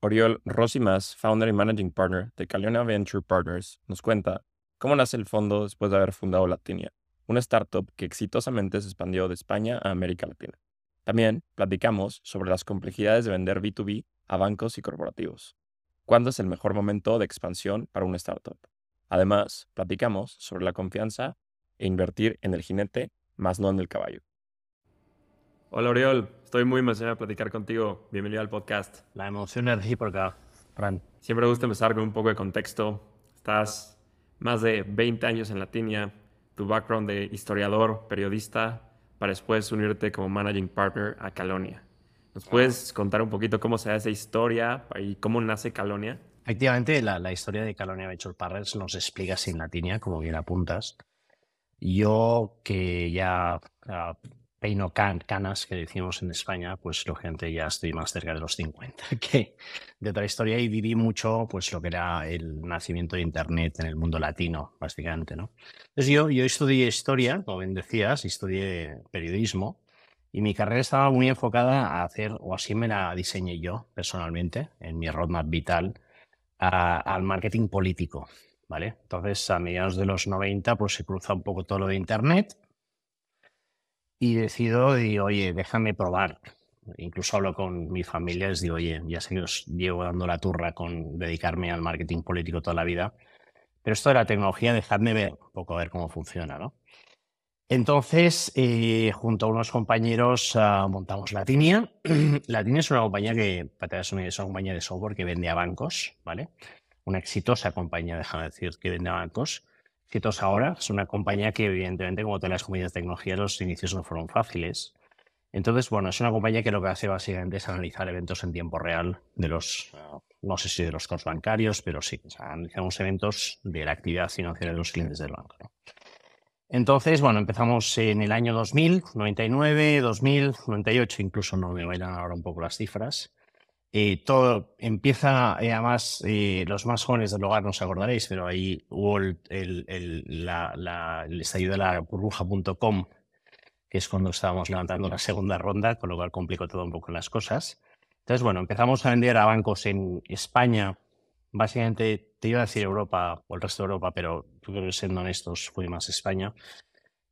Oriol Rosimas, founder y managing partner de Caliona Venture Partners, nos cuenta cómo nace el fondo después de haber fundado Latinia, una startup que exitosamente se expandió de España a América Latina. También platicamos sobre las complejidades de vender B2B a bancos y corporativos. ¿Cuándo es el mejor momento de expansión para una startup? Además, platicamos sobre la confianza e invertir en el jinete, más no en el caballo. Hola Oriol, estoy muy emocionado de platicar contigo. Bienvenido al podcast. La emoción es recíproca, Fran. Siempre me gusta empezar con un poco de contexto. Estás más de 20 años en Latinia, tu background de historiador, periodista, para después unirte como managing partner a Calonia. ¿Nos puedes contar un poquito cómo se da esa historia y cómo nace Calonia? Efectivamente, la, la historia de Calonia Venture Partners nos explica sin Latinia, como bien apuntas. Yo que ya ah, peino canas que decimos en España, pues lógicamente ya estoy más cerca de los 50 que de otra historia y viví mucho pues lo que era el nacimiento de Internet en el mundo latino, básicamente, ¿no? Entonces yo, yo estudié historia, como bien decías, estudié periodismo y mi carrera estaba muy enfocada a hacer, o así me la diseñé yo personalmente, en mi roadmap vital, al marketing político, ¿vale? Entonces a mediados de los 90 pues se cruza un poco todo lo de Internet y decido, digo, oye, déjame probar. Incluso hablo con mi familia, les digo, oye, ya sé que os llevo dando la turra con dedicarme al marketing político toda la vida, pero esto de la tecnología, dejadme ver un poco a ver cómo funciona, ¿no? Entonces, eh, junto a unos compañeros uh, montamos Latinia. Latinia es una compañía que, para es una compañía de software que vende a bancos, ¿vale? Una exitosa compañía, déjame decir, que vende a bancos. Citos ahora es una compañía que, evidentemente, como todas las compañías de tecnología, los inicios no fueron fáciles. Entonces, bueno, es una compañía que lo que hace básicamente es analizar eventos en tiempo real de los, no sé si de los contactos bancarios, pero sí, analizamos eventos de la actividad financiera de los clientes del banco. Entonces, bueno, empezamos en el año 2000, 99, 2000, 98, incluso no me bailan ahora un poco las cifras. Eh, todo empieza, eh, además, eh, los más jóvenes del hogar no os acordaréis, pero ahí hubo el, el, la, el estallido de la burbuja.com, que es cuando estábamos levantando la segunda ronda, con lo cual complicó todo un poco las cosas. Entonces, bueno, empezamos a vender a bancos en España, básicamente, te iba a decir Europa o el resto de Europa, pero creo que siendo honestos, fue más España.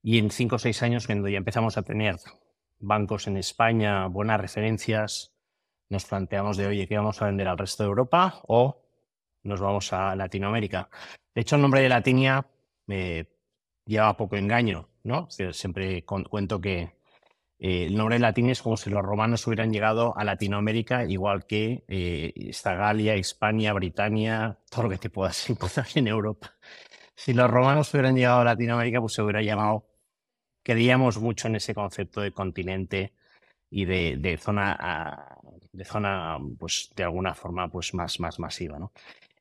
Y en cinco o seis años, cuando ya empezamos a tener bancos en España, buenas referencias, nos planteamos de, oye, ¿qué vamos a vender al resto de Europa o nos vamos a Latinoamérica? De hecho, el nombre de Latinia me lleva poco engaño, ¿no? Siempre cuento que eh, el nombre de Latinia es como si los romanos hubieran llegado a Latinoamérica, igual que eh, esta Galia, Hispania, Britania, todo lo que te puedas encontrar en Europa. Si los romanos hubieran llegado a Latinoamérica, pues se hubiera llamado, creíamos mucho en ese concepto de continente y de, zona ah, de zona, pues de alguna forma, pues más, más masiva, ¿no?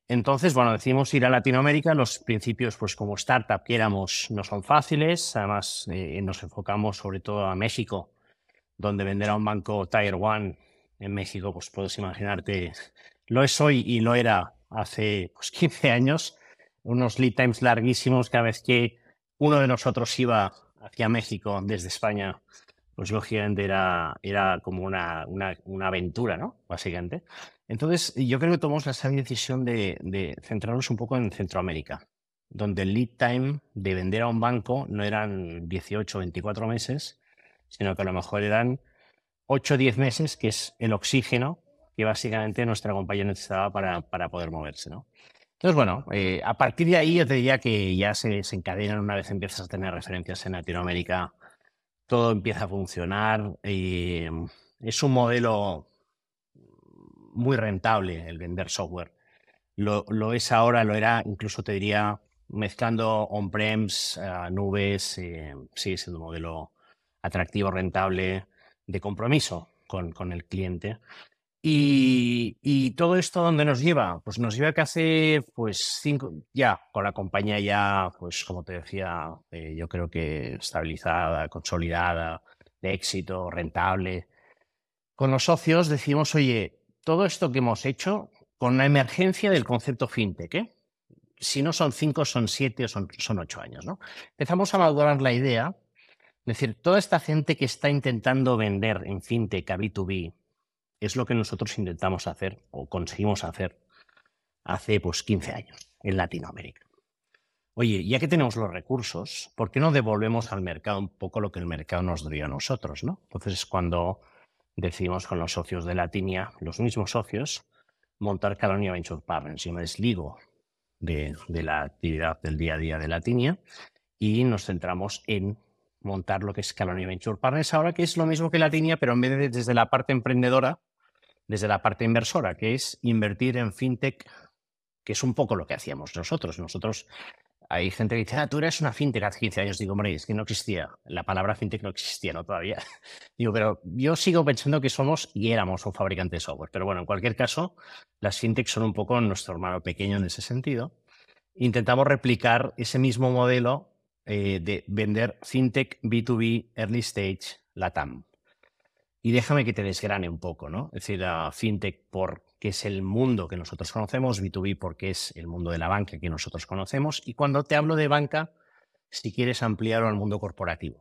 Entonces, bueno, decidimos ir a Latinoamérica. Los principios, pues como startup que éramos, no son fáciles. Además, eh, nos enfocamos sobre todo a México, donde vender a un banco Tier One en México, pues puedes imaginarte, lo es hoy y lo era hace pues, 15 años. Unos lead times larguísimos cada vez que uno de nosotros iba hacia México desde España pues lógicamente era, era como una, una, aventura, ¿no? Básicamente. Entonces, yo creo que tomamos la decisión de, de, centrarnos un poco en Centroamérica, donde el lead time de vender a un banco no eran 18 o 24 meses, sino que a lo mejor eran 8 o 10 meses, que es el oxígeno que básicamente nuestra compañía necesitaba para, para poder moverse, ¿no? Entonces, bueno, eh, a partir de ahí yo te diría que ya se, se encadenan una vez empiezas a tener referencias en Latinoamérica todo empieza a funcionar. Y mm, es un modelo muy rentable el vender software. Lo, es ahora, lo era, incluso te diría, mezclando on-prems, eh, nubes, eh, sigue siendo un modelo atractivo, rentable, de compromiso con, con el cliente. Y, todo esto, ¿dónde nos lleva? Pues nos lleva que hace, pues, cinco, ya, con la compañía ya, pues, como te decía, eh, yo creo que estabilizada, consolidada, de éxito, rentable. Con los socios decimos, oye, todo esto que hemos hecho, con la emergencia del concepto fintech, ¿eh? si no son cinco, son siete o son, son ocho años, ¿no? Empezamos a madurar la idea, es decir, toda esta gente que está intentando vender en fintech a B2B, es lo que nosotros intentamos hacer o conseguimos hacer hace pues 15 años en Latinoamérica. Oye, ya que tenemos los recursos, ¿por qué no devolvemos al mercado un poco lo que el mercado nos dio a nosotros? ¿no? Entonces, cuando decidimos con los socios de Latinia, los mismos socios, montar Calonia Venture Partners. Yo me desligo de, de, la actividad del día a día de Latinia y nos centramos en montar lo que es Calonia Venture Partners ahora, que es lo mismo que Latinia, pero en vez de desde la parte emprendedora, desde la parte inversora, que es invertir en fintech, que es un poco lo que hacíamos nosotros. Nosotros, hay gente que dice, ah, tú eres una fintech hace 15 años. Digo, hombre, es que no existía. La palabra fintech no existía, ¿no? Todavía. Digo, pero yo sigo pensando que somos y éramos un fabricante de software. Pero bueno, en cualquier caso, las fintech son un poco nuestro hermano pequeño en ese sentido. Intentamos replicar ese mismo modelo eh, de vender fintech B2B early stage LATAM. Y déjame que te desgrane un poco, ¿no? Es decir, la fintech porque es el mundo que nosotros conocemos, B2B porque es el mundo de la banca que nosotros conocemos. Y cuando te hablo de banca, si quieres ampliarlo al mundo corporativo,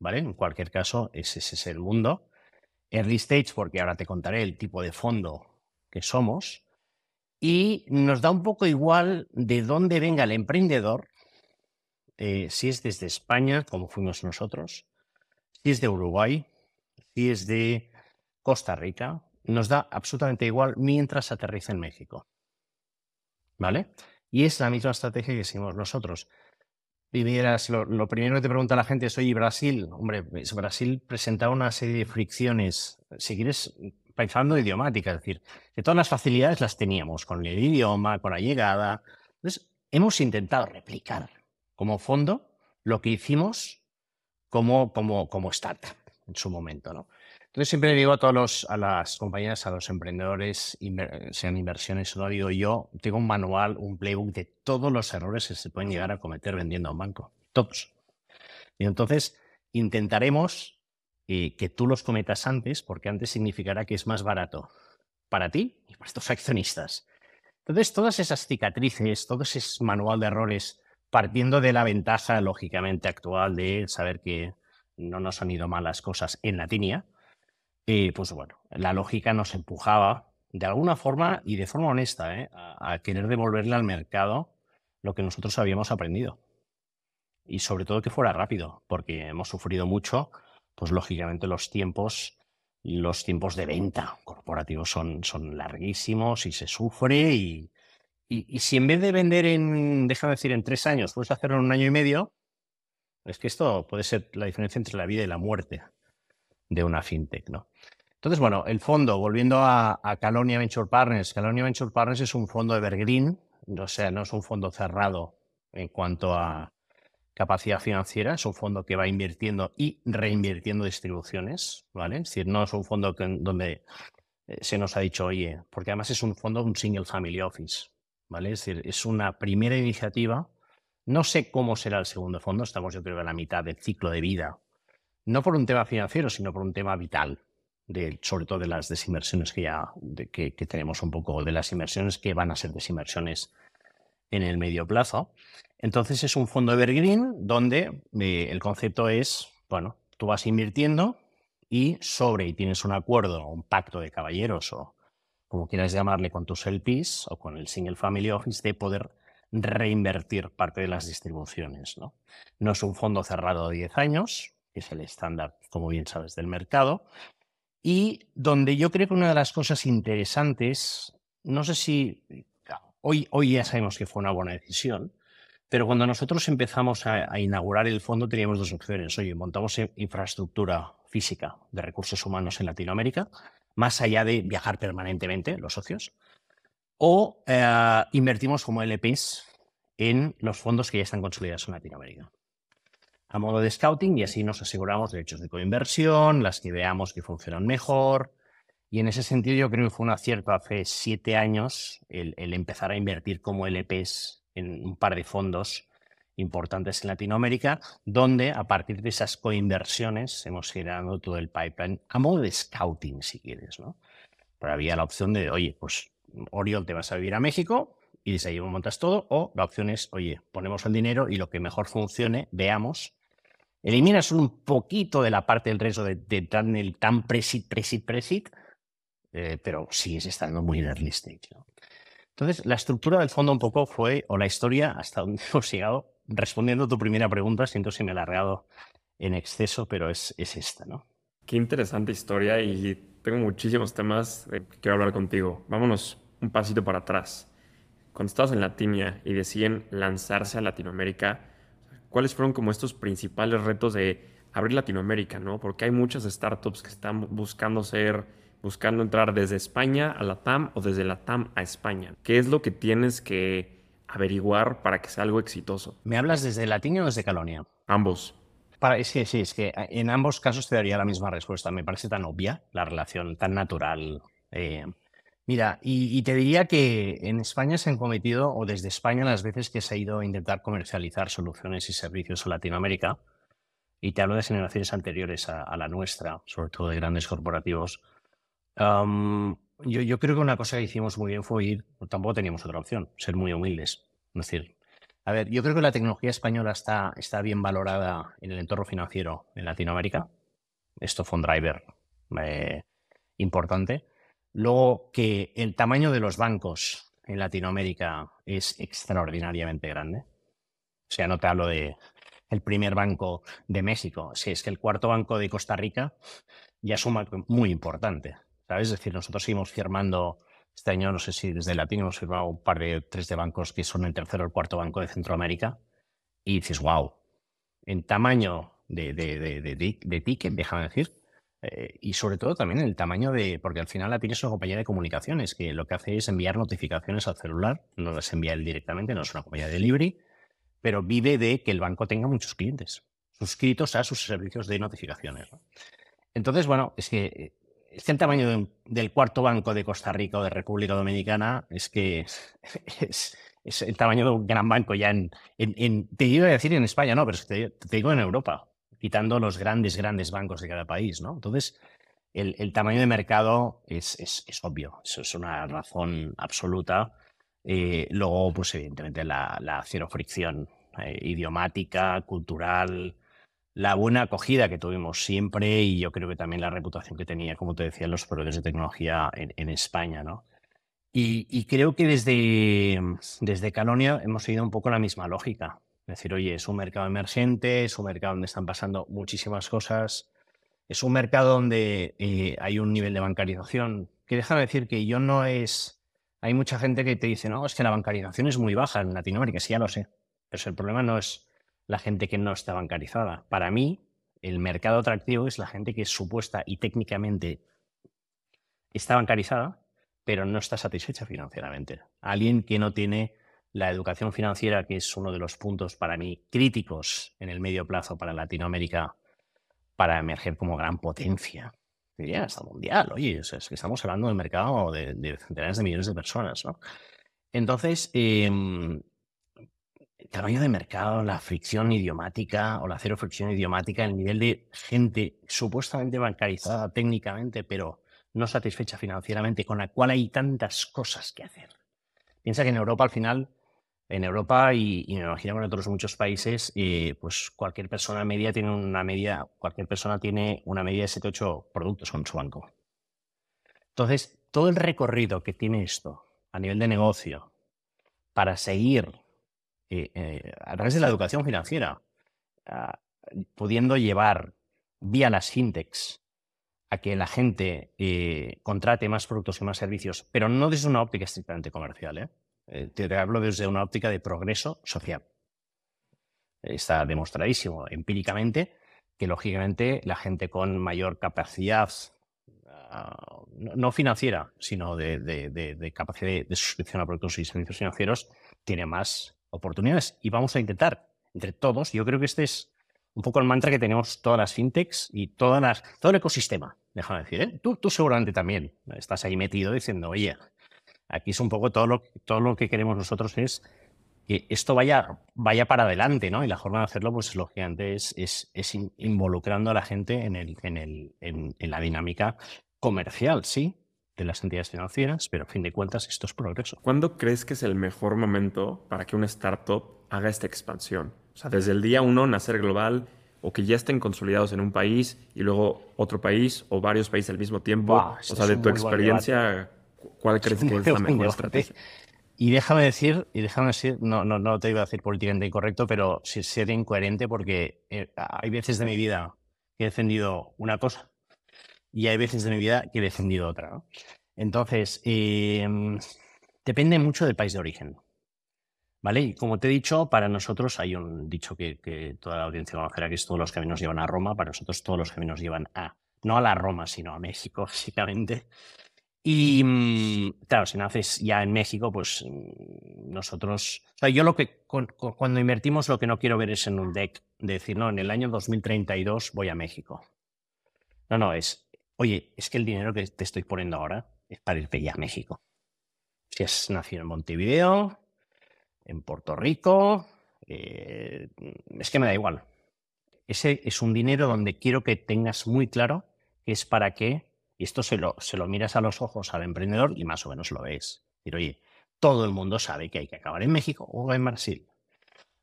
¿vale? En cualquier caso, ese, es el mundo. Early stage porque ahora te contaré el tipo de fondo que somos. Y nos da un poco igual de dónde venga el emprendedor, eh, si es desde España, como fuimos nosotros, si es de Uruguay, si es de Costa Rica, nos da absolutamente igual mientras aterriza en México. ¿Vale? Y es la misma estrategia que seguimos nosotros. Y lo, primero que te pregunta la gente es, oye, Brasil, hombre, pues Brasil presentaba una serie de fricciones, si quieres, pensando idiomática, es decir, que todas las facilidades las teníamos, con el idioma, con la llegada. Entonces, hemos intentado replicar como fondo lo que hicimos como, como, como startup en su momento. ¿no? Entonces siempre digo a todos los, a las compañías, a los emprendedores, sean inversiones o no, digo yo, tengo un manual, un playbook de todos los errores que se pueden llegar a cometer vendiendo a un banco. Todos. Y entonces intentaremos eh, que tú los cometas antes, porque antes significará que es más barato para ti y para estos accionistas. Entonces, todas esas cicatrices, todo ese manual de errores, partiendo de la ventaja, lógicamente, actual de saber que no nos han ido mal las cosas en la tinia, eh, pues bueno, la lógica nos empujaba de alguna forma y de forma honesta ¿eh? a, querer devolverle al mercado lo que nosotros habíamos aprendido. Y sobre todo que fuera rápido, porque hemos sufrido mucho, pues lógicamente los tiempos, los tiempos de venta corporativos son, son larguísimos y se sufre y, y, si en vez de vender en, déjame decir, en tres años, puedes hacerlo en un año y medio, es que esto puede ser la diferencia entre la vida y la muerte de una fintech, ¿no? Entonces, bueno, el fondo, volviendo a, Calonia Venture Partners, Calonia Venture Partners es un fondo evergreen, o sea, no es un fondo cerrado en cuanto a capacidad financiera, es un fondo que va invirtiendo y reinvirtiendo distribuciones, ¿vale? Es decir, no es un fondo donde eh, se nos ha dicho, oye, porque además es un fondo, un single family office, ¿vale? Es decir, es una primera iniciativa no sé cómo será el segundo fondo, estamos yo creo en la mitad del ciclo de vida, no por un tema financiero, sino por un tema vital, sobre todo de las desinversiones que ya que, tenemos un poco, de las inversiones que van a ser desinversiones en el medio plazo. Entonces es un fondo evergreen donde eh, el concepto es, bueno, tú vas invirtiendo y sobre y tienes un acuerdo, un pacto de caballeros o como quieras llamarle con tus LPs o con el Single Family Office de poder reinvertir parte de las distribuciones. ¿no? no es un fondo cerrado de 10 años, que es el estándar, como bien sabes, del mercado, y donde yo creo que una de las cosas interesantes, no sé si hoy, hoy ya sabemos que fue una buena decisión, pero cuando nosotros empezamos a, a, inaugurar el fondo teníamos dos opciones. Oye, montamos infraestructura física de recursos humanos en Latinoamérica, más allá de viajar permanentemente los socios, o eh, invertimos como LPs en los fondos que ya están consolidados en Latinoamérica. A modo de scouting y así nos aseguramos derechos de coinversión, las que veamos que funcionan mejor Y en ese sentido yo creo que fue un acierto hace siete años el, empezar a invertir como LPs en un par de fondos importantes en Latinoamérica, donde a partir de esas coinversiones hemos generado todo el pipeline a modo de scouting, si quieres, ¿no? Pero había la opción de, oye, pues Oriol te vas a vivir a México y desde ahí montas todo, o la opción es, oye, ponemos el dinero y lo que mejor funcione, veamos. Eliminas un poquito de la parte del riesgo de, en el tan presit, presit, presit, eh, pero sigues estando muy en early stage. Entonces, la estructura del fondo un poco fue, o la historia hasta donde hemos llegado, respondiendo a tu primera pregunta, siento si me he alargado en exceso, pero es, es esta, ¿no? Qué interesante historia y tengo muchísimos temas que quiero hablar contigo. Vámonos un pasito para atrás. Cuando estabas en Latinia y deciden lanzarse a Latinoamérica, ¿cuáles fueron como estos principales retos de abrir Latinoamérica, no? Porque hay muchas startups que están buscando ser, buscando entrar desde España a la TAM o desde la TAM a España. ¿Qué es lo que tienes que averiguar para que sea algo exitoso? ¿Me hablas desde Latinia o desde Calonia? Ambos. Para, sí, sí, es que en ambos casos te daría la misma respuesta. Me parece tan obvia la relación, tan natural. Eh, mira, y, te diría que en España se han cometido, o desde España las veces que se ha ido a intentar comercializar soluciones y servicios a Latinoamérica, y te hablo de generaciones anteriores a, la nuestra, sobre todo de grandes corporativos, yo, yo, creo que una cosa que hicimos muy bien fue ir, tampoco teníamos otra opción, ser muy humildes. Es decir, a ver, yo creo que la tecnología española está, está bien valorada en el entorno financiero en Latinoamérica. Esto fue un driver eh, importante. Luego, que el tamaño de los bancos en Latinoamérica es extraordinariamente grande. O sea, no te hablo de el primer banco de México. Si es que el cuarto banco de Costa Rica ya es un muy importante. ¿Sabes? Es decir, nosotros seguimos firmando este año, no sé si desde Latín hemos firmado un par de tres de bancos que son el tercero o el cuarto banco de Centroamérica. Y dices, wow, en tamaño de, de, de, de ticket, déjame decir, eh, y sobre todo también el tamaño de, porque al final la tienes una compañía de comunicaciones que lo que hace es enviar notificaciones al celular, no las envía él directamente, no es una compañía de delivery, pero vive de que el banco tenga muchos clientes suscritos a sus servicios de notificaciones. Entonces, bueno, es que es el tamaño del cuarto banco de Costa Rica o de República Dominicana es que es, el tamaño de un gran banco ya en, te iba a decir en España, no, pero te, digo en Europa, quitando los grandes, grandes bancos de cada país, ¿no? Entonces, el, tamaño de mercado es, es, obvio, eso es una razón absoluta. Eh, luego, pues evidentemente la, la cero fricción eh, idiomática, cultural, la buena acogida que tuvimos siempre y yo creo que también la reputación que tenía, como te decía, los proveedores de tecnología en, España, ¿no? Y, creo que desde, desde Calonia hemos seguido un poco la misma lógica. Es decir, oye, es un mercado emergente, es un mercado donde están pasando muchísimas cosas, es un mercado donde eh, hay un nivel de bancarización que déjame decir que yo no es... Hay mucha gente que te dice, no, es que la bancarización es muy baja en Latinoamérica, sí, ya lo sé. Pero el problema no es la gente que no está bancarizada. Para mí, el mercado atractivo es la gente que es supuesta y técnicamente está bancarizada, pero no está satisfecha financieramente. Alguien que no tiene la educación financiera, que es uno de los puntos para mí críticos en el medio plazo para Latinoamérica, para emerger como gran potencia. Diría hasta mundial, oye, es que estamos hablando del mercado de, centenares de millones de personas, ¿no? Entonces, em, el tamaño de mercado, la fricción idiomática o la cero fricción idiomática, el nivel de gente supuestamente bancarizada técnicamente, pero no satisfecha financieramente, con la cual hay tantas cosas que hacer. Piensa que en Europa al final, en Europa y, me imagino en otros muchos países, eh, pues cualquier persona media tiene una media, cualquier persona tiene una media de 7 8 productos con su banco. Entonces, todo el recorrido que tiene esto a nivel de negocio para seguir eh, eh, a través de la educación financiera, ah, pudiendo llevar vía las fintechs a que la gente eh, contrate más productos y más servicios, pero no desde una óptica estrictamente comercial. Te, hablo desde una óptica de progreso social. Está demostradísimo empíricamente que, lógicamente, la gente con mayor capacidad ah, no financiera, sino de, de, capacidad de, suscripción a productos y servicios financieros, tiene más oportunidades y vamos a intentar entre todos, yo creo que este es un poco el mantra que tenemos todas las fintechs y todas las, todo el ecosistema déjame decir, ¿eh? Tú, tú seguramente también estás ahí metido diciendo, oye, aquí es un poco todo lo, todo lo que queremos nosotros es que esto vaya, vaya para adelante, ¿no? Y la forma de hacerlo, pues lógicamente, es, es, es involucrando a la gente en, el, en, el, en, la dinámica comercial, sí, de las entidades financieras, pero a fin de cuentas esto es progreso. ¿Cuándo crees que es el mejor momento para que una startup haga esta expansión? O sea, desde el día uno, nacer global o que ya estén consolidados en un país y luego otro país o varios países al mismo tiempo. o sea, de tu experiencia, ¿cuál crees que es la mejor estrategia? Y déjame decir, y déjame decir, no, no, no te iba a decir políticamente incorrecto, pero ser incoherente porque eh, hay veces de mi vida que he defendido una cosa y hay veces de mi vida que he defendido otra. Entonces, em, depende mucho del país de origen. ¿Vale? Y como te he dicho, para nosotros hay un dicho que, que toda la audiencia conocerá, que es todos los caminos llevan a Roma, para nosotros todos los caminos llevan a, no a la Roma, sino a México, básicamente. Y mm, claro, si naces ya en México, pues mm, nosotros. O sea, yo lo que. cuando invertimos, lo que no quiero ver es en un deck de decir, no, en el año 2032 voy a México. No, no, es. Oye, es que el dinero que te estoy poniendo ahora es para irte ya a México. Si has nacido en Montevideo, en Puerto Rico, eh, es que me da igual. Ese es un dinero donde quiero que tengas muy claro que es para qué y esto se lo, se lo miras a los ojos al emprendedor y más o menos lo ves. Decir, oye, todo el mundo sabe que hay que acabar en México o en Brasil.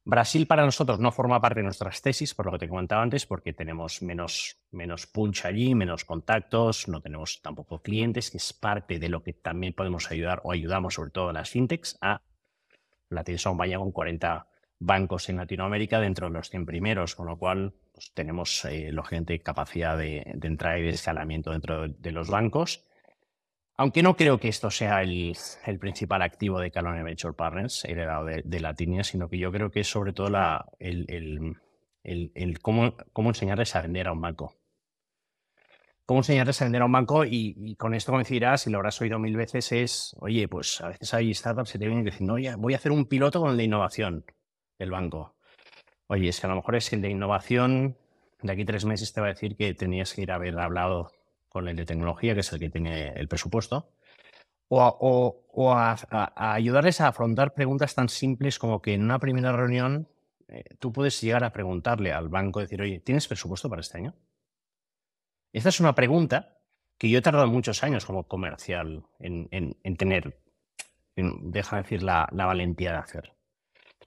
Brasil para nosotros no forma parte de nuestras tesis, por lo que te comentaba antes, porque tenemos menos, menos punch allí, menos contactos, no tenemos tampoco clientes, que es parte de lo que también podemos ayudar o ayudamos sobre todo a las fintechs a la tienes a un con 40 bancos en Latinoamérica dentro de los 100 primeros, con lo cual pues, tenemos, eh, lógicamente, capacidad de, entrada y de escalamiento dentro de, los bancos. Aunque no creo que esto sea el, principal activo de Calonia Venture Partners, heredado de, de sino que yo creo que es sobre todo la, el, cómo, cómo, enseñarles a vender a un banco. Cómo enseñarles a vender a un banco y, con esto coincidirás, y lo habrás oído mil veces, es, oye, pues a veces hay startups que te vienen diciendo, oye, voy a hacer un piloto con de innovación del banco. Oye, es que a lo mejor es el de innovación, de aquí tres meses te va a decir que tenías que ir a haber hablado con el de tecnología, que es el que tiene el presupuesto, o, a, ayudarles a afrontar preguntas tan simples como que en una primera reunión eh, tú puedes llegar a preguntarle al banco, decir, oye, ¿tienes presupuesto para este año? Esta es una pregunta que yo he tardado muchos años como comercial en, tener, deja decir, la valentía de hacer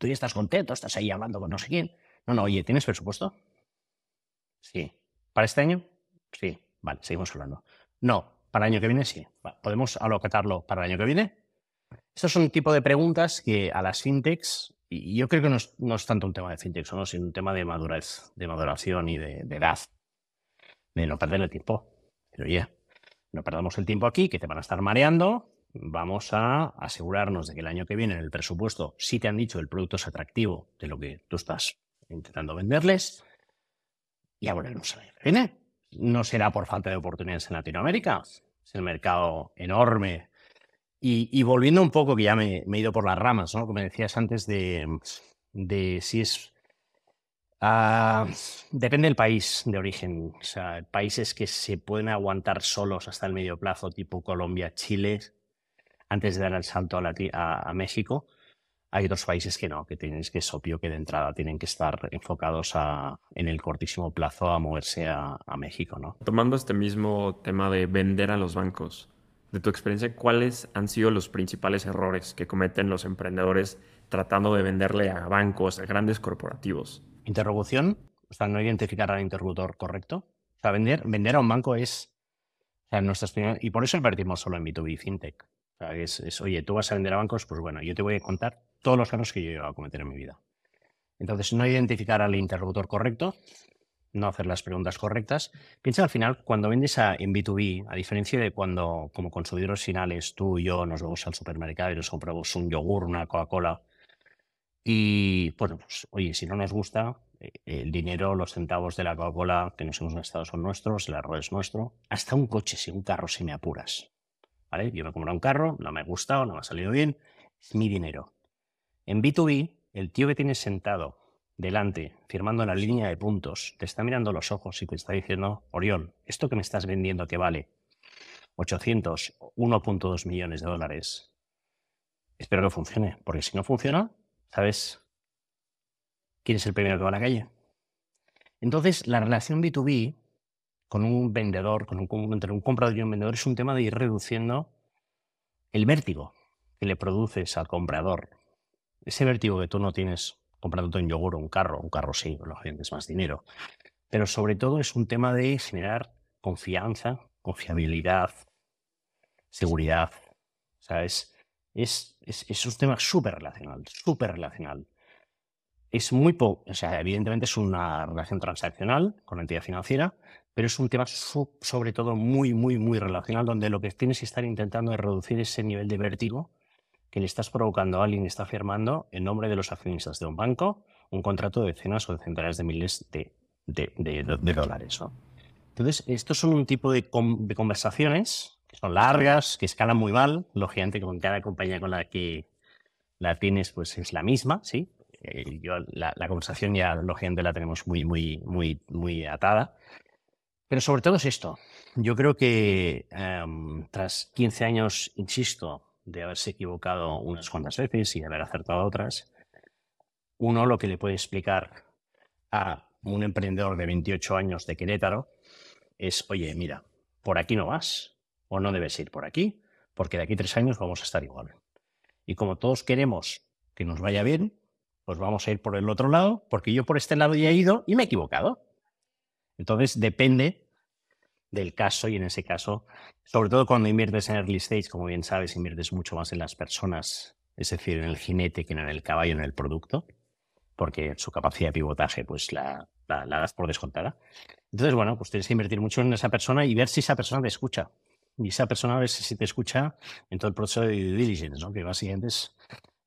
tú ya estás contento, estás ahí hablando con no sé quién. No, no, oye, ¿tienes presupuesto? Sí. ¿Para este año? Sí. Vale, seguimos hablando. No, para el año que viene sí. ¿Podemos alocatarlo para el año que viene? Estos son un tipo de preguntas que a las fintechs, y yo creo que no es, tanto un tema de fintechs, sino un tema de madurez, de maduración y de, edad, de no perder el tiempo. Pero oye, no perdamos el tiempo aquí, que te van a estar mareando, vamos a asegurarnos de que el año que viene en el presupuesto, si te han dicho el producto es atractivo de lo que tú estás intentando venderles, y a volvernos a viene. No será por falta de oportunidades en Latinoamérica, es el mercado enorme. Y, volviendo un poco, que ya me, he ido por las ramas, ¿no? Como decías antes de, de si es ah, depende del país de origen. O sea, países que se pueden aguantar solos hasta el medio plazo, tipo Colombia, Chile, antes de dar el salto a, México, hay otros países que no, que tienes que es obvio que de entrada tienen que estar enfocados en el cortísimo plazo a moverse a, México, ¿no? Tomando este mismo tema de vender a los bancos, de tu experiencia, ¿cuáles han sido los principales errores que cometen los emprendedores tratando de venderle a bancos, a grandes corporativos? Interrogación, o sea, no identificar al interlocutor correcto. O sea, vender, vender a un banco es, o sea, nuestras y por eso invertimos solo en B2B FinTech oye, tú vas a vender a bancos, pues bueno, yo te voy a contar todos los casos que yo he a cometer en mi vida. Entonces, no identificar al interlocutor correcto, no hacer las preguntas correctas. Piensa al final, cuando vendes a, en B2B, a diferencia de cuando como consumidores finales tú y yo nos vamos al supermercado y nos compramos un yogur, una Coca-Cola, y bueno, pues oye, si no nos gusta, eh, el dinero, los centavos de la Coca-Cola que nos hemos gastado son nuestros, el error es nuestro, hasta un coche, si un carro si me apuras. Yo me he comprado un carro, no me ha gustado, no me ha salido bien, es mi dinero. En B2B, el tío que tienes sentado delante, firmando la línea de puntos, te está mirando los ojos y te está diciendo, Oriol, esto que me estás vendiendo que vale 800, 1.2 millones de dólares, espero que funcione, porque si no funciona, ¿sabes quién es el primero que va a la calle? Entonces, la relación B2B con un vendedor, con un, entre un comprador y un vendedor, es un tema de ir reduciendo el vértigo que le produces al comprador. Ese vértigo que tú no tienes comprando un yogur o un carro, un carro sí, lógicamente es más dinero. Pero sobre todo es un tema de generar confianza, confiabilidad, seguridad. O sea, es, es, es, un tema súper relacional, súper relacional. Es muy poco, o sea, evidentemente es una relación transaccional con la entidad financiera, pero es un tema sobre todo muy, muy, muy relacional, donde lo que tienes que estar intentando es reducir ese nivel de vértigo que le estás provocando a alguien que está firmando en nombre de los accionistas de un banco un contrato de decenas o de centenares de miles de, de, dólares. Entonces, estos son un tipo de, conversaciones que son largas, que escalan muy mal, lógicamente con cada compañía con la que la tienes pues es la misma, ¿sí? Eh, yo, la, conversación ya lógicamente la tenemos muy, muy, muy, muy atada. Pero sobre todo es esto. Yo creo que em, tras 15 años, insisto, de haberse equivocado unas cuantas veces y de haber acertado otras, uno lo que le puede explicar a un emprendedor de 28 años de Querétaro es, oye, mira, por aquí no vas o no debes ir por aquí, porque de aquí tres años vamos a estar igual. Y como todos queremos que nos vaya bien, pues vamos a ir por el otro lado, porque yo por este lado ya he ido y me he equivocado. Entonces depende del caso y en ese caso, sobre todo cuando inviertes en early stage, como bien sabes, inviertes mucho más en las personas, es decir, en el jinete que en el caballo, en el producto, porque su capacidad de pivotaje pues la, la, das por descontada. Entonces, bueno, pues tienes que invertir mucho en esa persona y ver si esa persona te escucha. Y esa persona a ver si te escucha en todo el proceso de due diligence, ¿no? que básicamente es,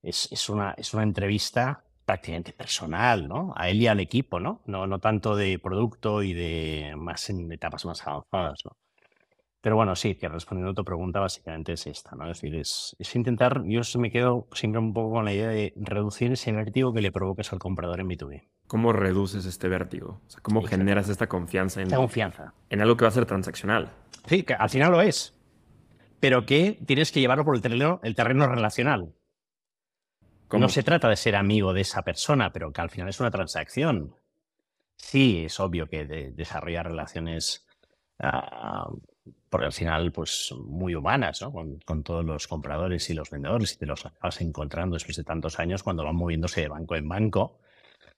es, es, una, es una entrevista prácticamente personal, ¿no? A él y al equipo, ¿no? No, no tanto de producto y de más en etapas más avanzadas, ¿no? Pero bueno, sí, que respondiendo a tu pregunta, básicamente es esta, ¿no? Es decir, es, intentar, yo me quedo siempre un poco con la idea de reducir ese vértigo que le provoques al comprador en B2B. ¿Cómo reduces este vértigo? O sea, ¿Cómo generas esta confianza en, confianza en algo que va a ser transaccional? Sí, que al final lo es. Pero que tienes que llevarlo por el terreno, el terreno relacional. No se trata de ser amigo de esa persona, pero que al final es una transacción. Sí, es obvio que desarrollar relaciones, ah, porque al final, pues muy humanas, ¿no? Con, todos los compradores y los vendedores, y te los acabas encontrando después de tantos años cuando van moviéndose de banco en banco.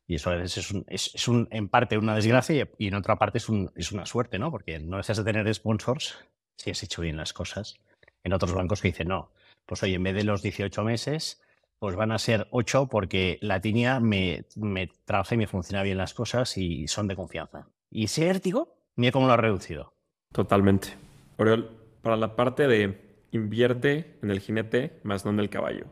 Y eso a veces es, un, en parte una desgracia y en otra parte es, es una suerte, ¿no? Porque no dejas de tener sponsors si has hecho bien las cosas. En otros bancos que dicen, no, pues oye, en vez de los 18 meses, pues van a ser ocho porque la tinia me, me trabaja y me funciona bien las cosas y son de confianza. Y ese vértigo, mira cómo lo ha reducido. Totalmente. Oriol, para la parte de invierte en el jinete más no en el caballo.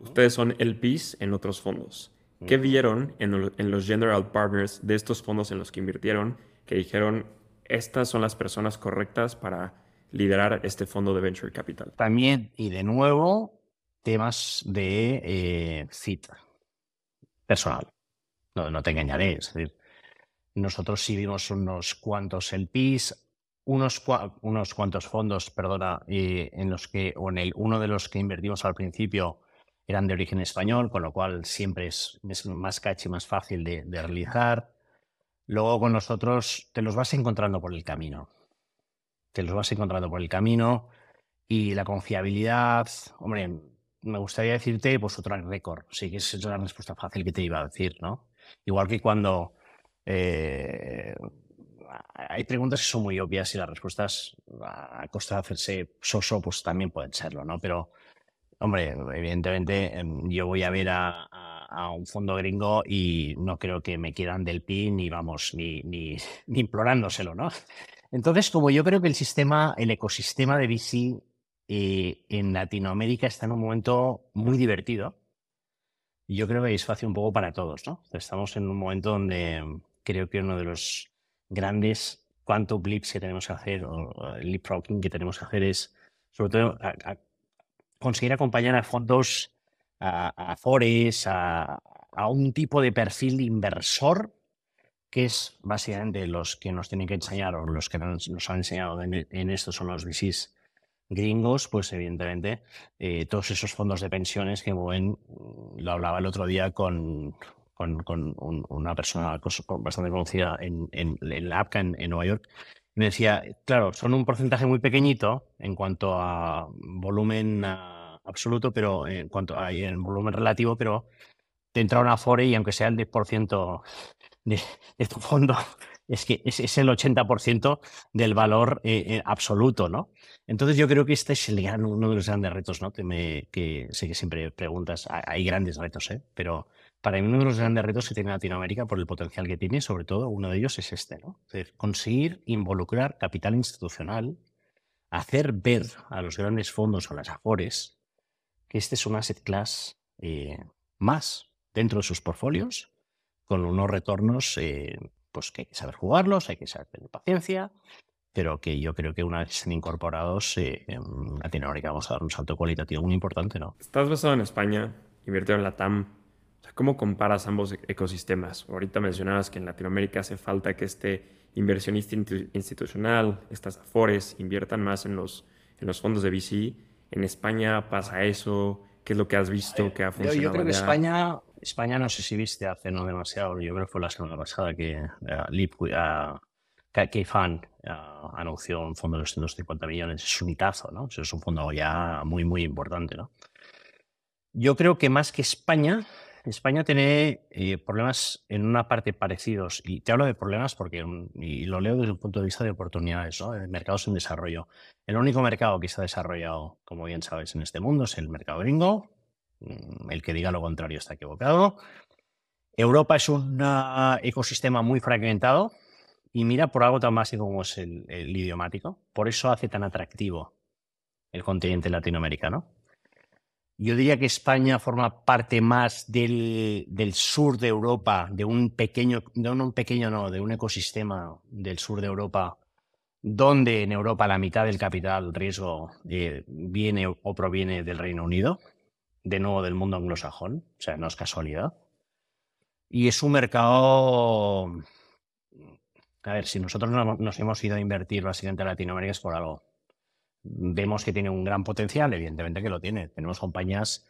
Ustedes son el PIS en otros fondos. ¿Qué vieron en, en, los general partners de estos fondos en los que invirtieron que dijeron, estas son las personas correctas para liderar este fondo de venture capital? También, y de nuevo, temas de eh, cita personal. No, no te engañaré. Es decir, nosotros sí vimos unos cuantos el PIS, unos, unos cuantos fondos, perdona, en los que, o en el, uno de los que invertimos al principio eran de origen español, con lo cual siempre es, más catchy, más fácil de, de realizar. Luego con nosotros te los vas encontrando por el camino. Te los vas encontrando por el camino y la confiabilidad, hombre, me gustaría decirte, pues otro récord. Sí que es una respuesta fácil que te iba a decir, ¿no? Igual que cuando eh, hay preguntas que son muy obvias y las respuestas a costa de hacerse soso, pues también pueden serlo, ¿no? Pero, hombre, evidentemente em, yo voy a ver a, un fondo gringo y no creo que me quieran del PIN ni, vamos, ni, ni, ni implorándoselo, ¿no? Entonces, como yo creo que el sistema, el ecosistema de VC eh, en Latinoamérica está en un momento muy divertido. Yo creo que hay espacio un poco para todos, ¿no? Estamos en un momento donde creo que uno de los grandes cuanto blips que tenemos que hacer, o leapfrogging que tenemos que hacer es, sobre todo, conseguir acompañar a fondos, a, a a, a un tipo de perfil inversor que es básicamente los que nos tienen que enseñar o los que nos, han enseñado en, esto son los VCs gringos, pues evidentemente eh, todos esos fondos de pensiones que mueven, mm, lo hablaba el otro día con, con, una persona bastante conocida en, en, la APCA en, Nueva York, y me decía, claro, son un porcentaje muy pequeñito en cuanto a volumen absoluto, pero en cuanto a en volumen relativo, pero te entra una Afore y aunque sea el 10% de, tu fondo es que es, el 80% del valor eh, eh, absoluto, ¿no? Entonces yo creo que este es uno de los grandes retos, ¿no? Que, me, sé que siempre preguntas, hay grandes retos, ¿eh? Pero para mí uno de los grandes retos que tiene Latinoamérica por el potencial que tiene, sobre todo uno de ellos es este, ¿no? Es conseguir involucrar capital institucional, hacer ver a los grandes fondos o las afores que este es un asset class eh, más dentro de sus portfolios con unos retornos pues que hay que saber jugarlos, hay que saber tener paciencia, pero que yo creo que una vez estén incorporados eh, en Latinoamérica vamos a dar un salto cualitativo muy importante, ¿no? Estás basado en España, invertido en la TAM. ¿Cómo comparas ambos ecosistemas? Ahorita mencionabas que en Latinoamérica hace falta que este inversionista institucional, estas afores, inviertan más en los, en los fondos de VC. En España pasa eso. ¿Qué es lo que has visto que ha funcionado? Yo, creo que España España no sé si viste hace no demasiado, yo creo que fue la semana pasada que uh, uh, anunció un fondo de 250 millones. Es un hitazo, ¿no? es un fondo ya muy, muy importante, ¿no? Yo creo que más que España, España tiene eh, problemas en una parte parecidos. Y te hablo de problemas porque, y lo leo desde un punto de vista de oportunidades, ¿no? Mercados en desarrollo. El único mercado que está desarrollado, como bien sabes, en este mundo es el mercado gringo, Mm, el que diga lo contrario está equivocado. Europa es un ecosistema muy fragmentado y mira por algo tan básico como es el, idiomático. Por eso hace tan atractivo el continente latinoamericano. Yo diría que España forma parte más del, sur de Europa, de un pequeño, no un pequeño no, de un ecosistema del sur de Europa, donde en Europa la mitad del capital riesgo eh, viene o proviene del Reino Unido de nuevo del mundo anglosajón, o sea, no es casualidad. Y es un mercado... A ver, si nosotros nos hemos ido a invertir básicamente en Latinoamérica es por algo. Vemos que tiene un gran potencial, evidentemente que lo tiene. Tenemos compañías,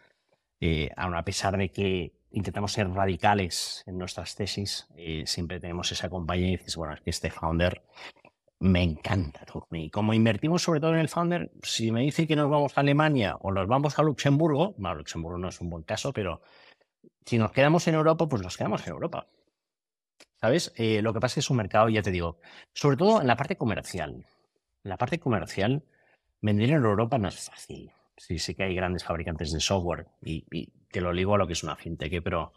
eh, a pesar de que intentamos ser radicales en nuestras tesis, eh, siempre tenemos esa compañía y dices, bueno, es que este founder me encanta. Y como invertimos sobre todo en el founder, si me dice que nos vamos a Alemania o nos vamos a Luxemburgo, bueno, Luxemburgo no es un buen caso, pero si nos quedamos en Europa, pues nos quedamos en Europa. ¿Sabes? Eh, lo que pasa es que es un mercado, ya te digo, sobre todo en la parte comercial. En la parte comercial, vender en Europa no es fácil. Sí, sí que hay grandes fabricantes de software y, te lo digo a lo que es una fintech, pero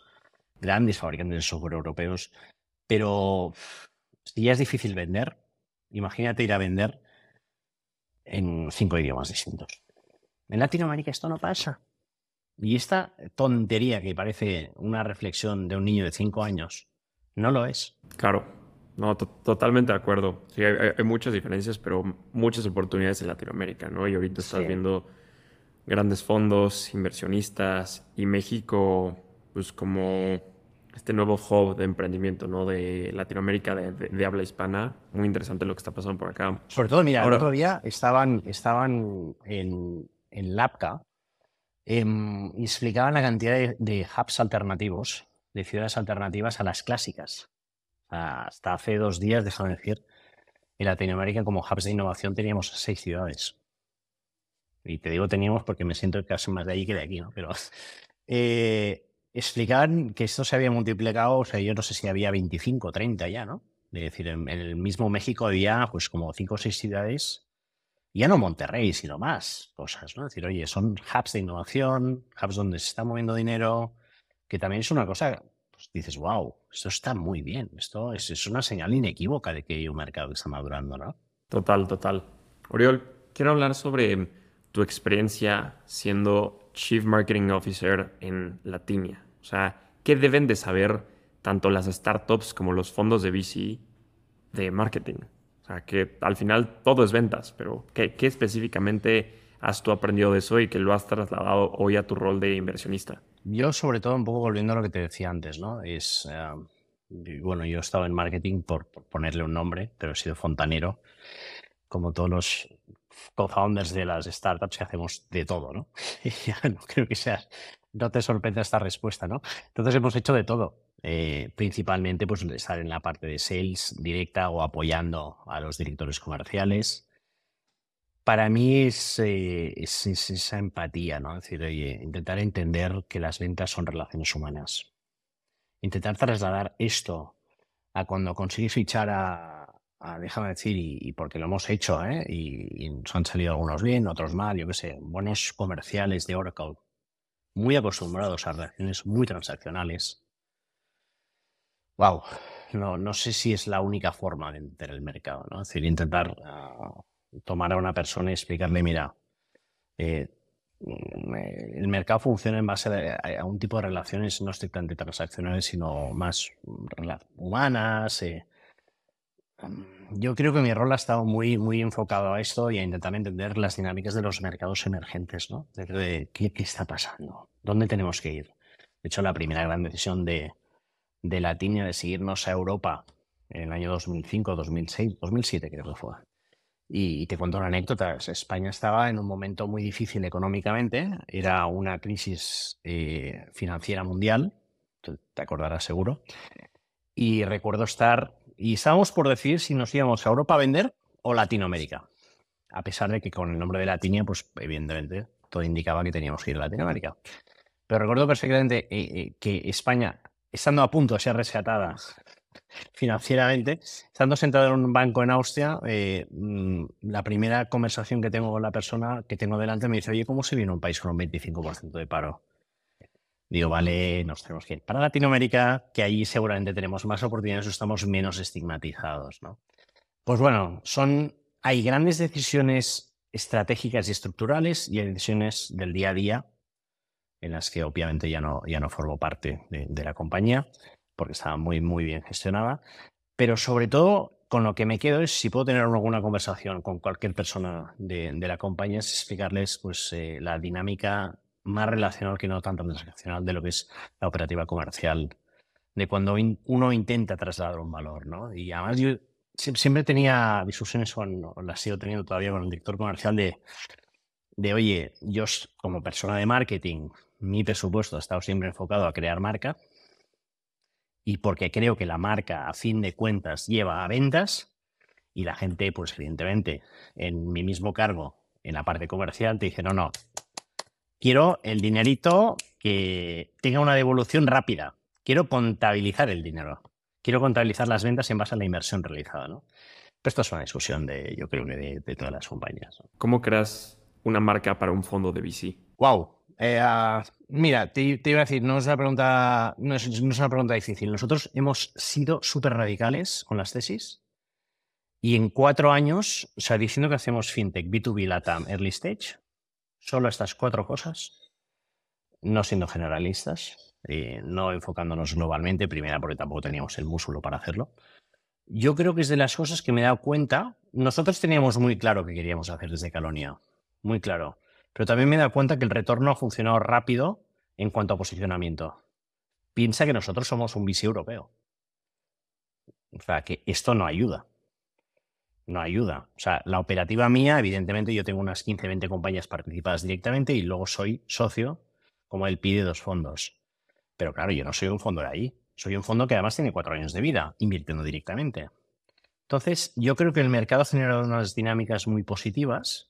grandes fabricantes de software europeos, pero si ya es difícil vender, Imagínate ir a vender en cinco idiomas distintos. En Latinoamérica esto no pasa. Y esta tontería que parece una reflexión de un niño de cinco años, no lo es. Claro, no, totalmente de acuerdo. Sí, hay, muchas diferencias, pero muchas oportunidades en Latinoamérica, ¿no? Y ahorita estás viendo grandes fondos, inversionistas y México, pues como este nuevo hub de emprendimiento ¿no? de Latinoamérica de, habla hispana. Muy interesante lo que está pasando por acá. Sobre todo, mira, el otro día estaban, estaban en, en LAPCA em, y explicaban la cantidad de, hubs alternativos, de ciudades alternativas a las clásicas. hasta hace dos días, déjame decir, en Latinoamérica como hubs de innovación teníamos seis ciudades. Y te digo teníamos porque me siento casi más de allí que de aquí, ¿no? Pero eh, explicaban que esto se había multiplicado, o sea, yo no sé si había 25 o 30 ya, ¿no? Es decir, en, el mismo México había pues como cinco o seis ciudades, ya no Monterrey, sino más cosas, ¿no? Es decir, oye, son hubs de innovación, hubs donde se está moviendo dinero, que también es una cosa, pues dices, wow, esto está muy bien, esto es, es una señal inequívoca de que hay un mercado que está madurando, ¿no? Total, total. Oriol, quiero hablar sobre tu experiencia siendo Chief Marketing Officer en Latinia? O sea, ¿qué deben de saber tanto las startups como los fondos de VC de marketing? O sea, que al final todo es ventas, pero ¿qué, específicamente has tú aprendido de eso y que lo has trasladado hoy a tu rol de inversionista? Yo, sobre todo, un poco volviendo a lo que te decía antes, ¿no? Es, eh, bueno, yo he estado en marketing por, ponerle un nombre, pero he sido fontanero, como todos los co-founders de las startups que hacemos de todo, ¿no? Ya no creo que sea, no te sorprenda esta respuesta, ¿no? Entonces hemos hecho de todo. Eh, principalmente pues estar en la parte de sales directa o apoyando a los directores comerciales. Para mí es, eh, esa empatía, ¿no? Es decir, oye, intentar entender que las ventas son relaciones humanas. Intentar trasladar esto a cuando consigues fichar a, déjame decir, y, porque lo hemos hecho, ¿eh? y, y, nos han salido algunos bien, otros mal, yo qué sé, buenos comerciales de Oracle, muy acostumbrados a relaciones muy transaccionales Wow, no, no sé si es la única forma de entender el mercado, ¿no? Es decir, intentar ah, tomar a una persona y explicarle, mira, eh, mm, el mercado funciona en base a, un tipo de relaciones no estrictamente transaccionales, sino más humanas. Eh. Mm, yo creo que mi rol ha estado muy, muy enfocado a esto y a intentar entender las dinámicas de los mercados emergentes, ¿no? De, ¿qué, ¿Qué está pasando? ¿Dónde tenemos que ir? De hecho, la primera gran decisión de, de la tiña de seguirnos a Europa en el año 2005, 2006, 2007 creo que fue. Y te cuento una anécdota. España estaba en un momento muy difícil económicamente. Era una crisis eh, financiera mundial. Te acordarás seguro. Y recuerdo estar... Y estábamos por decir si nos íbamos a Europa a vender o Latinoamérica. A pesar de que con el nombre de Latinia, pues evidentemente todo indicaba que teníamos que ir a Latinoamérica. Pero recuerdo perfectamente eh, eh, que España estando a punto de ser rescatada financieramente, estando sentado en un banco en Austria, eh, mm, la primera conversación que tengo con la persona que tengo delante me dice, oye, ¿cómo se viene un país con un 25% de paro? Digo, vale, nos tenemos que ir para Latinoamérica, que allí seguramente tenemos más oportunidades o estamos menos estigmatizados, ¿no? Pues bueno, son, hay grandes decisiones estratégicas y estructurales y hay decisiones del día a día en las que obviamente ya no, ya no formo parte de, la compañía, porque estaba muy, muy bien gestionada. Pero sobre todo, con lo que me quedo es si puedo tener alguna conversación con cualquier persona de, la compañía, es explicarles pues, eh, la dinámica más relacional que no tanto transaccional de lo que es la operativa comercial, de cuando uno intenta trasladar un valor. ¿no? Y además yo siempre tenía discusiones con, las sigo teniendo todavía con el director comercial de, de, oye, yo como persona de marketing mi presupuesto ha estado siempre enfocado a crear marca y porque creo que la marca, a fin de cuentas, lleva a ventas y la gente, pues evidentemente, en mi mismo cargo, en la parte comercial, te dice, no, no, quiero el dinerito que tenga una devolución rápida, quiero contabilizar el dinero, quiero contabilizar las ventas en base a la inversión realizada, ¿no? Pero esto es una discusión de, yo creo que de, todas las compañías. ¿Cómo creas una marca para un fondo de VC? Wow, eh, ah, mira, te, iba a decir, no es, una pregunta, no, es, una pregunta difícil. Nosotros hemos sido súper radicales con las tesis y en cuatro años, o sea, diciendo que hacemos fintech, B2B, LATAM, early stage, solo estas cuatro cosas, no siendo generalistas, y no enfocándonos globalmente, primera porque tampoco teníamos el músculo para hacerlo. Yo creo que es de las cosas que me he dado cuenta. Nosotros teníamos muy claro que queríamos hacer desde Calonia, muy claro. Pero también me he dado cuenta que el retorno ha funcionado rápido en cuanto a posicionamiento. Piensa que nosotros somos un VC europeo. O sea, que esto no ayuda. No ayuda. O sea, la operativa mía, evidentemente, yo tengo unas 15, 20 compañías participadas directamente y luego soy socio, como él pide, dos fondos. Pero claro, yo no soy un fondo de ahí. Soy un fondo que además tiene cuatro años de vida, invirtiendo directamente. Entonces, yo creo que el mercado ha generado unas dinámicas muy positivas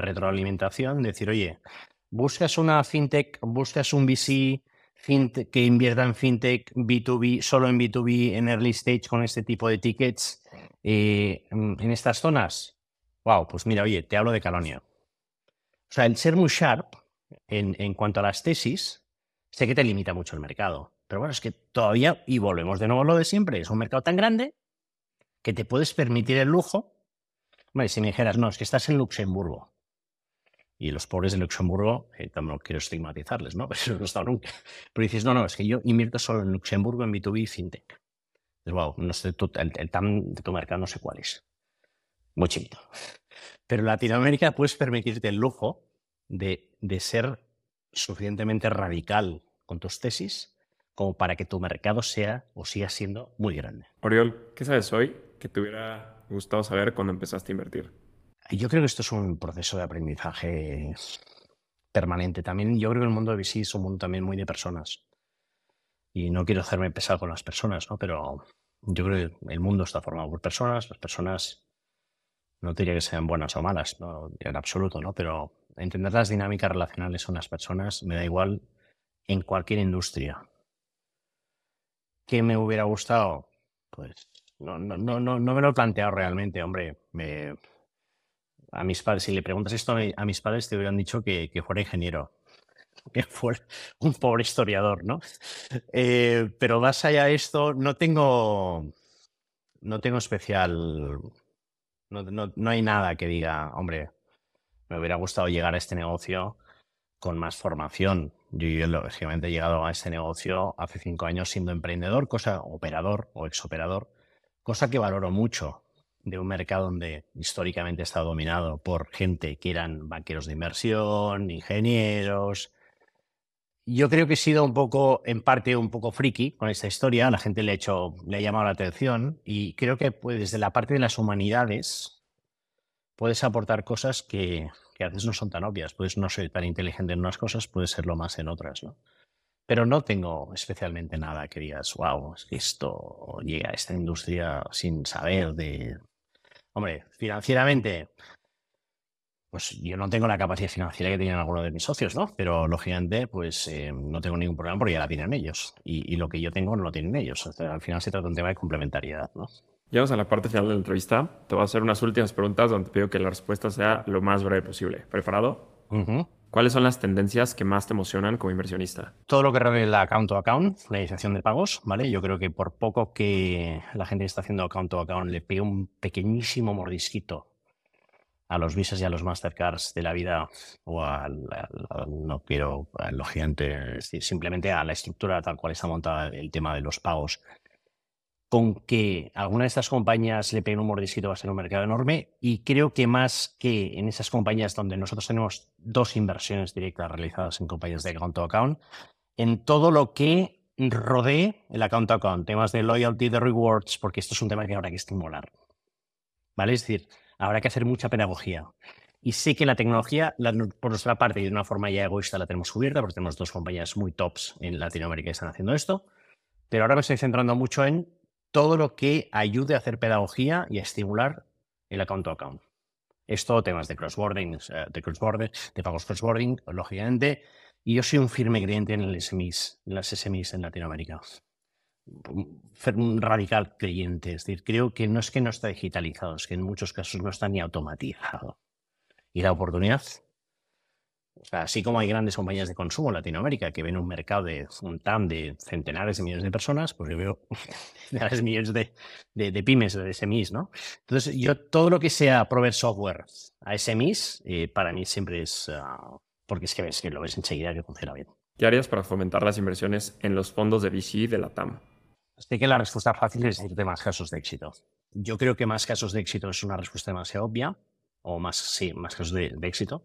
retroalimentación, decir, oye, buscas una fintech, buscas un VC que invierta en fintech B2B, solo en B2B, en early stage con este tipo de tickets eh, en estas zonas. Wow, pues mira, oye, te hablo de Calonia. O sea, el ser muy sharp en, cuanto a las tesis, sé que te limita mucho el mercado. Pero bueno, es que todavía, y volvemos de nuevo a lo de siempre, es un mercado tan grande que te puedes permitir el lujo. Bueno, si me dijeras, no, es que estás en Luxemburgo y los pobres de Luxemburgo, eh, también quiero estigmatizarles, ¿no? Pero no he estado nunca. Pero dices, no, no, es que yo invierto solo en Luxemburgo, en B2B y FinTech. Wow, no sé, el, el, TAM de tu mercado no sé cuál es. Muy chiquito. Pero en Latinoamérica puedes permitirte el lujo de, de ser suficientemente radical con tus tesis como para que tu mercado sea o siga siendo muy grande. Oriol, ¿qué sabes hoy que te hubiera gustado saber cuando empezaste a invertir? Yo creo que esto es un proceso de aprendizaje permanente. También yo creo que el mundo de VC es un mundo también muy de personas. Y no quiero hacerme pesado con las personas, ¿no? Pero yo creo que el mundo está formado por personas. Las personas no diría que sean buenas o malas, no, en absoluto, ¿no? Pero entender las dinámicas relacionales con las personas me da igual en cualquier industria. ¿Qué me hubiera gustado? Pues no, no, no, no me lo he planteado realmente, hombre. Me, a mis padres, si le preguntas esto a mis padres, te hubieran dicho que, fuera ingeniero, que fuera un pobre historiador, ¿no? Eh, pero más allá de esto, no tengo, no tengo especial, no, hay nada que diga, hombre, me hubiera gustado llegar a este negocio con más formación. Yo, lógicamente, he llegado a este negocio hace cinco años siendo emprendedor, cosa operador o exoperador, cosa que valoro mucho de un mercado donde históricamente está dominado por gente que eran banqueros de inversión, ingenieros. Yo creo que he sido un poco, en parte, un poco friki con esta historia. La gente le ha, hecho, le ha llamado la atención y creo que pues, desde la parte de las humanidades puedes aportar cosas que, que a veces no son tan obvias. Puedes no ser tan inteligente en unas cosas, puedes serlo más en otras, ¿no? Pero no tengo especialmente nada que digas, wow, es que esto llega a esta industria sin saber de Hombre, financieramente, pues yo no tengo la capacidad financiera que tienen algunos de mis socios, ¿no? Pero lógicamente, pues eh, no tengo ningún problema porque ya la tienen ellos. Y, lo que yo tengo no lo tienen ellos. al final se trata de un tema de complementariedad, ¿no? Llegamos a la parte final de la entrevista. Te voy a hacer unas últimas preguntas donde te pido que la respuesta sea lo más breve posible. ¿Preparado? ¿Cuáles son las tendencias que más te emocionan como inversionista? Todo lo que revela account to account, la iniciación de pagos, ¿vale? Yo creo que por poco que la gente que está haciendo account to account le pegue un pequeñísimo mordisquito a los Visas y a los Mastercards de la vida o al, no quiero, lo lógicamente, simplemente a la estructura tal cual está montada el tema de los pagos con que alguna de estas compañías le peguen un mordisquito va a ser un mercado enorme y creo que más que en esas compañías donde nosotros tenemos dos inversiones directas realizadas en compañías de account to account, en todo lo que rodee el account to account, temas de loyalty, de rewards, porque esto es un tema que habrá que estimular. ¿Vale? Es decir, habrá que hacer mucha pedagogía. Y sé que la tecnología, por nuestra parte y de una forma ya egoísta, la tenemos cubierta, porque tenemos dos compañías muy tops en Latinoamérica que están haciendo esto. Pero ahora me estoy centrando mucho en todo lo que ayude a hacer pedagogía y a estimular el account to account. Esto, temas de crossboarding, de crossboarding, de pagos crossboarding, lógicamente. Y yo soy un firme creyente en, el SMIs, en las SMIs en Latinoamérica. Un radical creyente. Es decir, creo que no es que no está digitalizado, es que en muchos casos no está ni automatizado. Y la oportunidad así como hay grandes compañías de consumo en Latinoamérica que ven un mercado de un TAM de centenares de millones de personas, pues yo veo centenares de millones de, de, pymes, de SMIs, ¿no? Entonces, yo todo lo que sea proveer software a SMIs, eh, para mí siempre es... Ah, porque es que, ves, que lo ves enseguida que funciona bien. ¿Qué harías para fomentar las inversiones en los fondos de VC de la TAM? Sé que la respuesta fácil es decirte más casos de éxito. Yo creo que más casos de éxito es una respuesta demasiado obvia, o más, sí, más casos de éxito.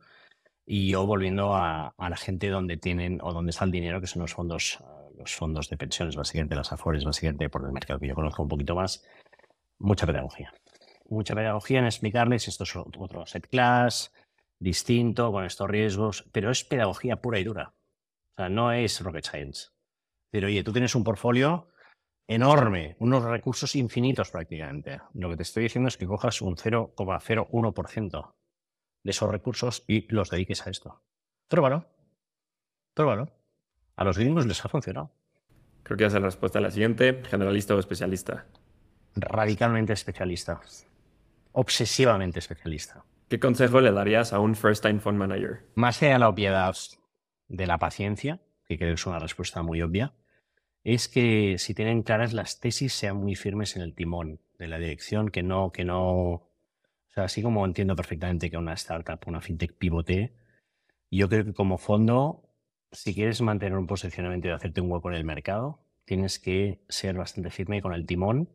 Y yo volviendo a, la gente donde tienen o donde está el dinero, que son los fondos, los fondos de pensiones, básicamente las Afores, básicamente por el mercado que yo conozco un poquito más, mucha pedagogía. Mucha pedagogía en explicarles esto es otro set class, distinto, con estos riesgos, pero es pedagogía pura y dura. O sea, no es rocket science. Pero oye, tú tienes un portfolio enorme, unos recursos infinitos prácticamente. Lo que te estoy diciendo es que cojas un 0,01% de esos recursos y los dediques a esto. Pruébalo. Pruébalo. A los gringos les ha funcionado. Creo que esa es la respuesta a la siguiente. ¿Generalista o especialista? Radicalmente especialista. Obsesivamente especialista. ¿Qué consejo le darías a un first time fund manager? Más allá de la obviedad de la paciencia, que creo que es una respuesta muy obvia, es que si tienen claras las tesis sean muy firmes en el timón de la dirección, que no, que no o sea, así como entiendo perfectamente que una startup, una fintech pivote, yo creo que como fondo, si quieres mantener un posicionamiento y hacerte un hueco en el mercado, tienes que ser bastante firme con el timón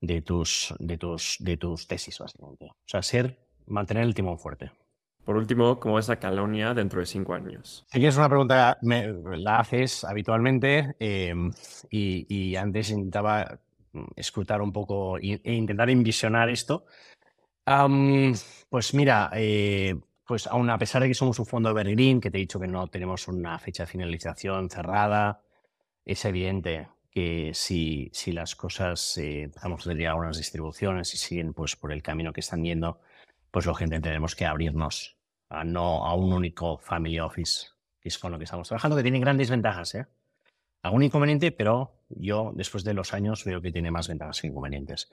de tus, de tus, de tus tesis, básicamente. O sea, ser, mantener el timón fuerte. Por último, ¿cómo ves a Calonia dentro de cinco años? Sí que es una pregunta, me, la haces habitualmente em, y, antes intentaba escrutar un poco e intentar envisionar esto. pues mira, eh, pues aún a pesar de que somos un fondo Berlín, que te he dicho que no tenemos una fecha de finalización cerrada, es evidente que si, si las cosas eh, empezamos a tener algunas distribuciones y siguen pues, por el camino que están yendo, pues lógicamente tenemos que abrirnos a, no a un único family office, que es con lo que estamos trabajando, que tiene grandes ventajas. ¿eh? Algún inconveniente, pero yo después de los años veo que tiene más ventajas que inconvenientes.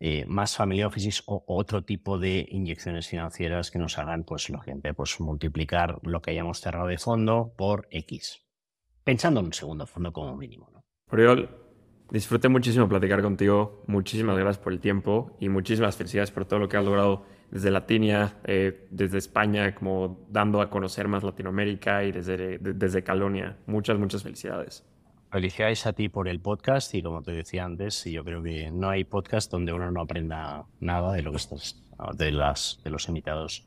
Eh, más family offices o otro tipo de inyecciones financieras que nos hagan, pues, lógicamente, pues, multiplicar lo que hayamos cerrado de fondo por X. Pensando en un segundo fondo como mínimo. ¿no? Oriol, disfruté muchísimo platicar contigo. Muchísimas gracias por el tiempo y muchísimas felicidades por todo lo que has logrado desde Latinia, eh, desde España, como dando a conocer más Latinoamérica y desde, desde Calonia. Muchas, muchas felicidades. Felicidades a ti por el podcast y como te decía antes, yo creo que no hay podcast donde uno no aprenda nada de lo que estás, de, las, de los invitados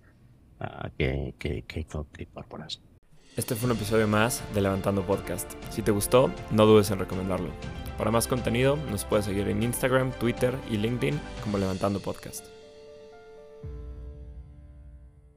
uh, que, que, que, que incorporas. Este fue un episodio más de Levantando Podcast. Si te gustó, no dudes en recomendarlo. Para más contenido, nos puedes seguir en Instagram, Twitter y LinkedIn como Levantando Podcast.